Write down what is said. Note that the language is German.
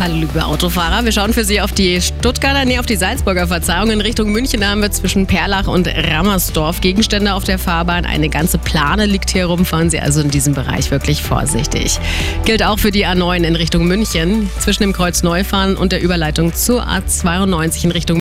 Hallo liebe Autofahrer, wir schauen für Sie auf die Stuttgarter, nee, auf die Salzburger Verzeihung. In Richtung München haben wir zwischen Perlach und Rammersdorf Gegenstände auf der Fahrbahn. Eine ganze Plane liegt hier rum, fahren Sie also in diesem Bereich wirklich vorsichtig. Gilt auch für die A9 in Richtung München, zwischen dem Kreuz Neufahren und der Überleitung zur A92 in Richtung